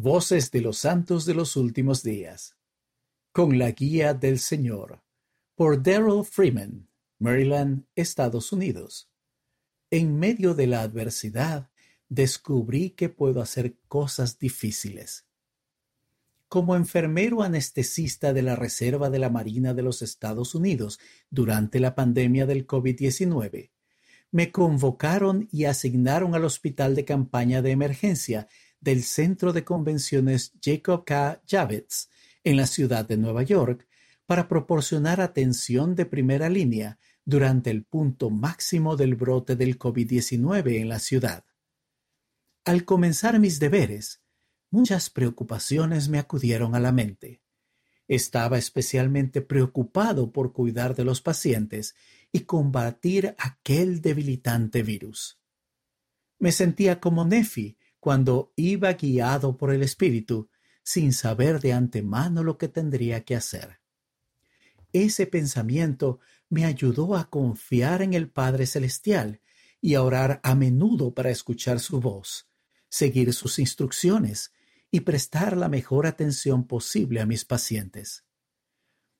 Voces de los Santos de los Últimos Días. Con la guía del Señor. Por Daryl Freeman, Maryland, Estados Unidos. En medio de la adversidad, descubrí que puedo hacer cosas difíciles. Como enfermero anestesista de la Reserva de la Marina de los Estados Unidos durante la pandemia del COVID-19, me convocaron y asignaron al hospital de campaña de emergencia del Centro de Convenciones Jacob K. Javits en la ciudad de Nueva York para proporcionar atención de primera línea durante el punto máximo del brote del COVID-19 en la ciudad. Al comenzar mis deberes, muchas preocupaciones me acudieron a la mente. Estaba especialmente preocupado por cuidar de los pacientes y combatir aquel debilitante virus. Me sentía como Nefi cuando iba guiado por el Espíritu sin saber de antemano lo que tendría que hacer. Ese pensamiento me ayudó a confiar en el Padre Celestial y a orar a menudo para escuchar su voz, seguir sus instrucciones y prestar la mejor atención posible a mis pacientes.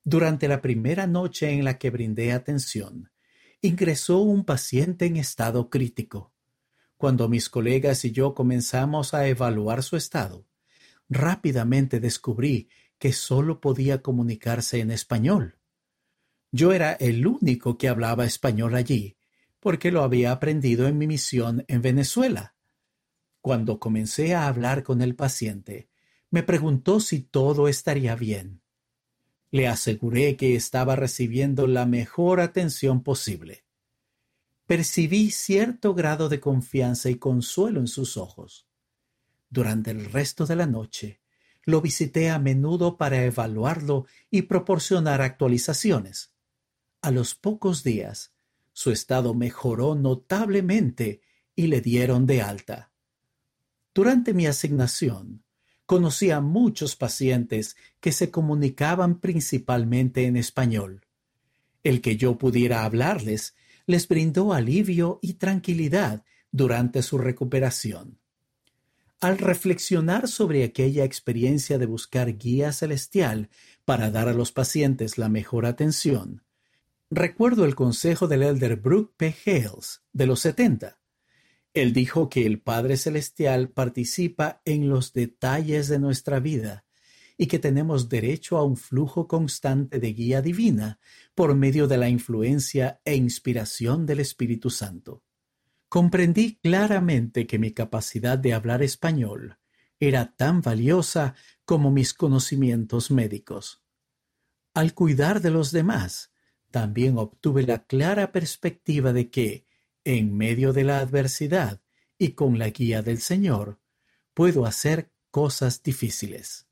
Durante la primera noche en la que brindé atención, ingresó un paciente en estado crítico. Cuando mis colegas y yo comenzamos a evaluar su estado, rápidamente descubrí que solo podía comunicarse en español. Yo era el único que hablaba español allí, porque lo había aprendido en mi misión en Venezuela. Cuando comencé a hablar con el paciente, me preguntó si todo estaría bien. Le aseguré que estaba recibiendo la mejor atención posible percibí cierto grado de confianza y consuelo en sus ojos. Durante el resto de la noche, lo visité a menudo para evaluarlo y proporcionar actualizaciones. A los pocos días, su estado mejoró notablemente y le dieron de alta. Durante mi asignación, conocí a muchos pacientes que se comunicaban principalmente en español. El que yo pudiera hablarles les brindó alivio y tranquilidad durante su recuperación. Al reflexionar sobre aquella experiencia de buscar guía celestial para dar a los pacientes la mejor atención, recuerdo el consejo del elder Brooke P. Hales de los 70. Él dijo que el Padre Celestial participa en los detalles de nuestra vida y que tenemos derecho a un flujo constante de guía divina por medio de la influencia e inspiración del Espíritu Santo. Comprendí claramente que mi capacidad de hablar español era tan valiosa como mis conocimientos médicos. Al cuidar de los demás, también obtuve la clara perspectiva de que, en medio de la adversidad y con la guía del Señor, puedo hacer cosas difíciles.